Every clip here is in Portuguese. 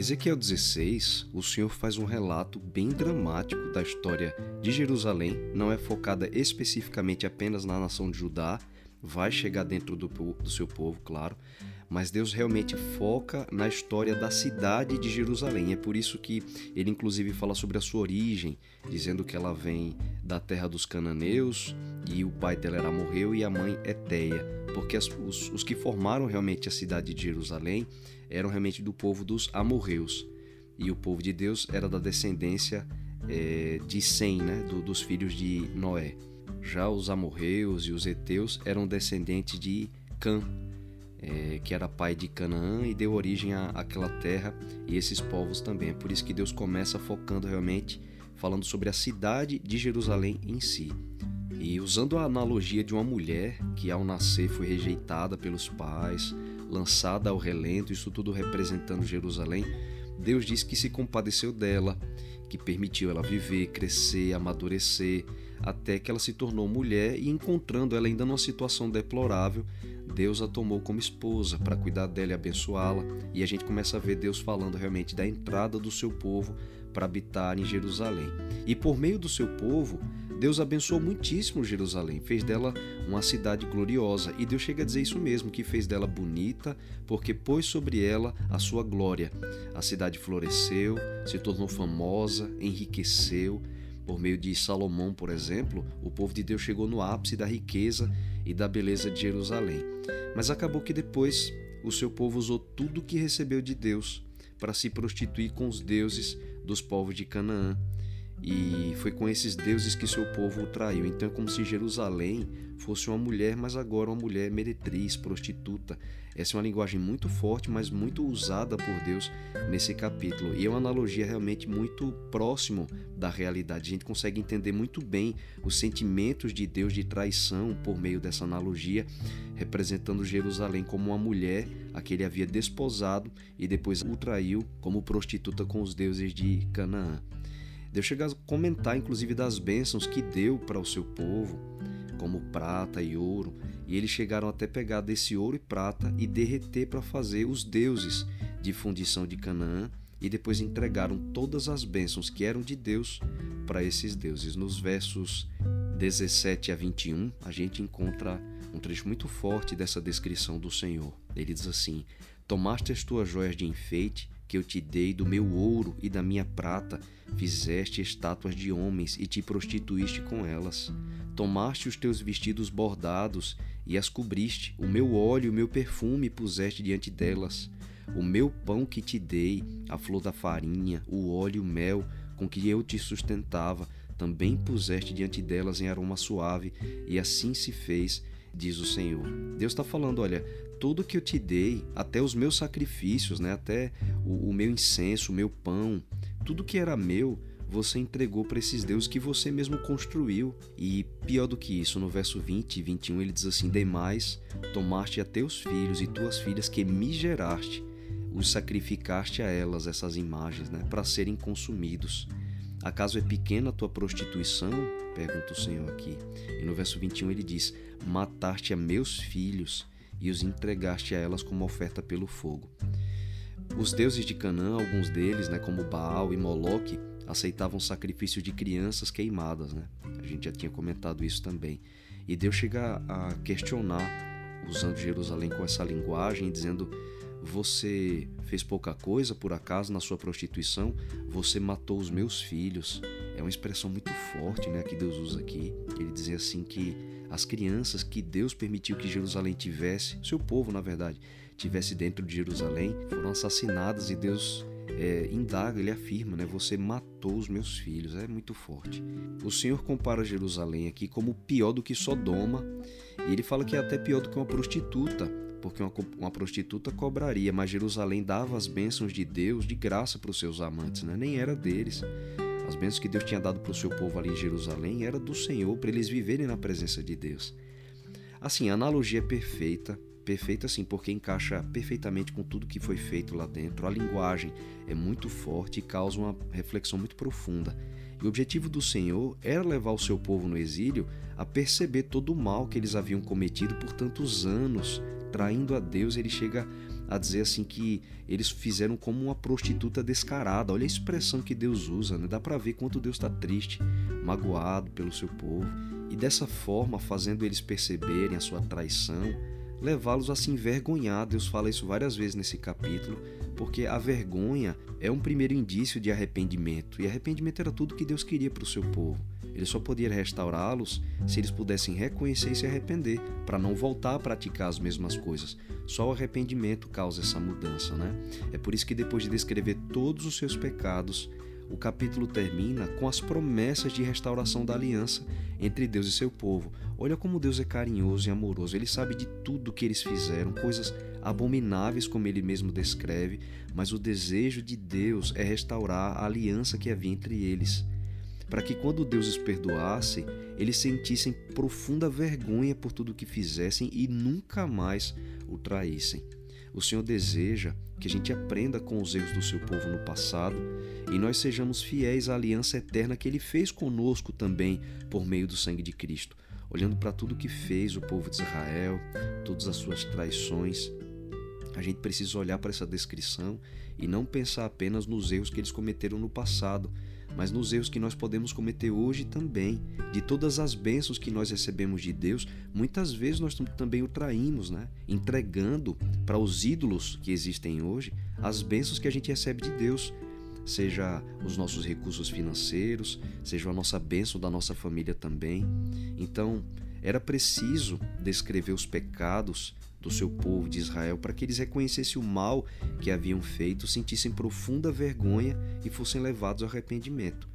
Ezequiel 16, o Senhor faz um relato bem dramático da história de Jerusalém, não é focada especificamente apenas na nação de Judá, vai chegar dentro do, do seu povo, claro, mas Deus realmente foca na história da cidade de Jerusalém. É por isso que ele, inclusive, fala sobre a sua origem, dizendo que ela vem da terra dos cananeus e o pai dela era morreu e a mãe é Teia, porque as, os, os que formaram realmente a cidade de Jerusalém eram realmente do povo dos amorreus e o povo de Deus era da descendência é, de Sem, né, do, dos filhos de Noé. Já os amorreus e os heteus eram descendentes de Cã, é, que era pai de Canaã e deu origem àquela terra e esses povos também. É por isso que Deus começa focando realmente, falando sobre a cidade de Jerusalém em si. E usando a analogia de uma mulher que ao nascer foi rejeitada pelos pais, lançada ao relento, isso tudo representando Jerusalém, Deus diz que se compadeceu dela, que permitiu ela viver, crescer, amadurecer, até que ela se tornou mulher e encontrando ela ainda numa situação deplorável, Deus a tomou como esposa para cuidar dela e abençoá-la, e a gente começa a ver Deus falando realmente da entrada do seu povo para habitar em Jerusalém. E por meio do seu povo, Deus abençoou muitíssimo Jerusalém, fez dela uma cidade gloriosa, e Deus chega a dizer isso mesmo, que fez dela bonita, porque pôs sobre ela a sua glória. A cidade floresceu, se tornou famosa, enriqueceu, por meio de Salomão, por exemplo, o povo de Deus chegou no ápice da riqueza e da beleza de Jerusalém. Mas acabou que depois o seu povo usou tudo o que recebeu de Deus para se prostituir com os deuses dos povos de Canaã e foi com esses deuses que seu povo o traiu. Então é como se Jerusalém fosse uma mulher, mas agora uma mulher meretriz, prostituta. Essa é uma linguagem muito forte, mas muito usada por Deus nesse capítulo. E é uma analogia realmente muito próximo da realidade. A gente consegue entender muito bem os sentimentos de Deus de traição por meio dessa analogia, representando Jerusalém como uma mulher a que ele havia desposado e depois o traiu como prostituta com os deuses de Canaã. Deus chega a comentar, inclusive, das bênçãos que deu para o seu povo, como prata e ouro, e eles chegaram até pegar desse ouro e prata e derreter para fazer os deuses de fundição de Canaã, e depois entregaram todas as bênçãos que eram de Deus para esses deuses. Nos versos 17 a 21, a gente encontra um trecho muito forte dessa descrição do Senhor. Ele diz assim: Tomaste as tuas joias de enfeite que eu te dei do meu ouro e da minha prata, fizeste estátuas de homens e te prostituíste com elas. Tomaste os teus vestidos bordados e as cobriste, o meu óleo e o meu perfume puseste diante delas. O meu pão que te dei, a flor da farinha, o óleo e o mel com que eu te sustentava, também puseste diante delas em aroma suave, e assim se fez, diz o Senhor. Deus está falando: olha, tudo que eu te dei, até os meus sacrifícios, né? até o, o meu incenso, o meu pão, tudo que era meu, você entregou para esses deuses que você mesmo construiu. E pior do que isso, no verso 20 e 21 ele diz assim: Demais, tomaste a teus filhos e tuas filhas que me geraste, os sacrificaste a elas, essas imagens, né, para serem consumidos. Acaso é pequena a tua prostituição? Pergunta o Senhor aqui. E no verso 21 ele diz: Mataste a meus filhos e os entregaste a elas como oferta pelo fogo. Os deuses de Canaã, alguns deles, né, como Baal e Moloque, aceitavam sacrifício de crianças queimadas, né? A gente já tinha comentado isso também. E Deus chega a questionar, usando Jerusalém com essa linguagem, dizendo: Você fez pouca coisa por acaso na sua prostituição? Você matou os meus filhos. É uma expressão muito forte, né, que Deus usa aqui. Ele diz assim que as crianças que Deus permitiu que Jerusalém tivesse, seu povo, na verdade, tivesse dentro de Jerusalém, foram assassinadas e Deus é, indaga, ele afirma, né? Você matou os meus filhos. É muito forte. O Senhor compara Jerusalém aqui como pior do que Sodoma. E ele fala que é até pior do que uma prostituta, porque uma, uma prostituta cobraria, mas Jerusalém dava as bênçãos de Deus de graça para os seus amantes, né? nem era deles. As bênçãos que Deus tinha dado para o seu povo ali em Jerusalém era do Senhor, para eles viverem na presença de Deus. Assim, a analogia é perfeita, perfeita assim, porque encaixa perfeitamente com tudo que foi feito lá dentro. A linguagem é muito forte e causa uma reflexão muito profunda. E o objetivo do Senhor era levar o seu povo no exílio a perceber todo o mal que eles haviam cometido por tantos anos, traindo a Deus, ele chega a dizer assim que eles fizeram como uma prostituta descarada. Olha a expressão que Deus usa, né? Dá para ver quanto Deus está triste, magoado pelo seu povo. E dessa forma, fazendo eles perceberem a sua traição, levá-los a se envergonhar. Deus fala isso várias vezes nesse capítulo, porque a vergonha é um primeiro indício de arrependimento. E arrependimento era tudo que Deus queria para o seu povo. Ele só podia restaurá-los se eles pudessem reconhecer e se arrepender, para não voltar a praticar as mesmas coisas. Só o arrependimento causa essa mudança, né? É por isso que depois de descrever todos os seus pecados, o capítulo termina com as promessas de restauração da aliança entre Deus e seu povo. Olha como Deus é carinhoso e amoroso. Ele sabe de tudo que eles fizeram, coisas abomináveis, como ele mesmo descreve, mas o desejo de Deus é restaurar a aliança que havia entre eles para que quando Deus os perdoasse, eles sentissem profunda vergonha por tudo que fizessem e nunca mais o traíssem. O Senhor deseja que a gente aprenda com os erros do seu povo no passado e nós sejamos fiéis à aliança eterna que ele fez conosco também por meio do sangue de Cristo. Olhando para tudo que fez o povo de Israel, todas as suas traições, a gente precisa olhar para essa descrição e não pensar apenas nos erros que eles cometeram no passado, mas nos erros que nós podemos cometer hoje também. De todas as bênçãos que nós recebemos de Deus, muitas vezes nós também o traímos, né? entregando para os ídolos que existem hoje as bênçãos que a gente recebe de Deus. Seja os nossos recursos financeiros, seja a nossa bênção da nossa família também. Então, era preciso descrever os pecados do seu povo de Israel para que eles reconhecessem o mal que haviam feito, sentissem profunda vergonha e fossem levados ao arrependimento.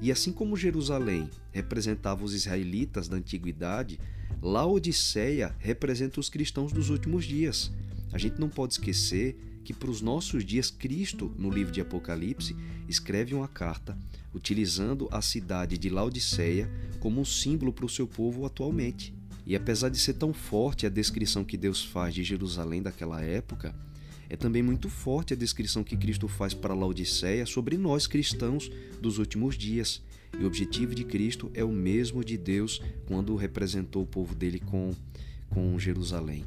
E assim como Jerusalém representava os israelitas da antiguidade, Laodiceia representa os cristãos dos últimos dias. A gente não pode esquecer que para os nossos dias Cristo, no livro de Apocalipse, escreve uma carta utilizando a cidade de Laodiceia como um símbolo para o seu povo atualmente. E apesar de ser tão forte a descrição que Deus faz de Jerusalém daquela época, é também muito forte a descrição que Cristo faz para Laodiceia sobre nós cristãos dos últimos dias. E o objetivo de Cristo é o mesmo de Deus quando representou o povo dele com, com Jerusalém.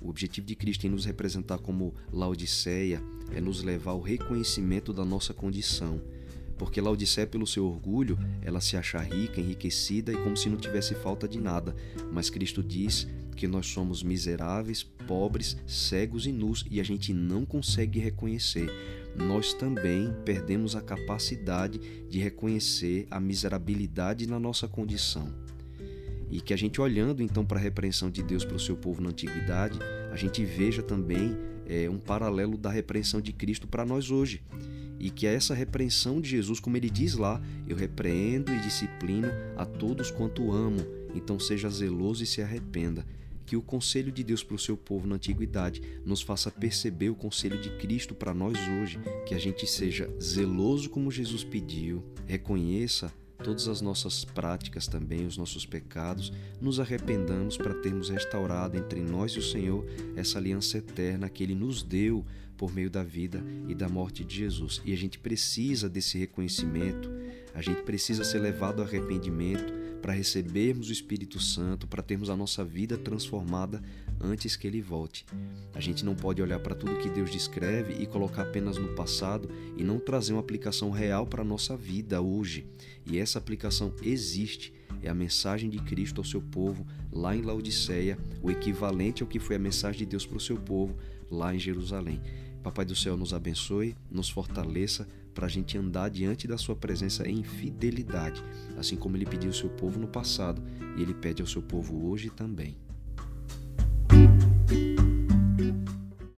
O objetivo de Cristo em nos representar como Laodiceia é nos levar ao reconhecimento da nossa condição porque Laodiceia, pelo seu orgulho, ela se acha rica, enriquecida e como se não tivesse falta de nada. Mas Cristo diz que nós somos miseráveis, pobres, cegos e nus e a gente não consegue reconhecer. Nós também perdemos a capacidade de reconhecer a miserabilidade na nossa condição. E que a gente, olhando então para a repreensão de Deus para o seu povo na antiguidade, a gente veja também é, um paralelo da repreensão de Cristo para nós hoje e que essa repreensão de Jesus, como ele diz lá, eu repreendo e disciplino a todos quanto amo, então seja zeloso e se arrependa. Que o conselho de Deus para o seu povo na antiguidade nos faça perceber o conselho de Cristo para nós hoje, que a gente seja zeloso como Jesus pediu, reconheça todas as nossas práticas também, os nossos pecados, nos arrependamos para termos restaurado entre nós e o Senhor essa aliança eterna que Ele nos deu por meio da vida e da morte de Jesus. E a gente precisa desse reconhecimento, a gente precisa ser levado ao arrependimento para recebermos o Espírito Santo, para termos a nossa vida transformada antes que ele volte. A gente não pode olhar para tudo que Deus descreve e colocar apenas no passado e não trazer uma aplicação real para a nossa vida hoje. E essa aplicação existe. É a mensagem de Cristo ao seu povo lá em Laodiceia, o equivalente ao que foi a mensagem de Deus para o seu povo lá em Jerusalém. Papai do céu nos abençoe, nos fortaleça para a gente andar diante da Sua presença em fidelidade, assim como Ele pediu ao seu povo no passado e Ele pede ao seu povo hoje também.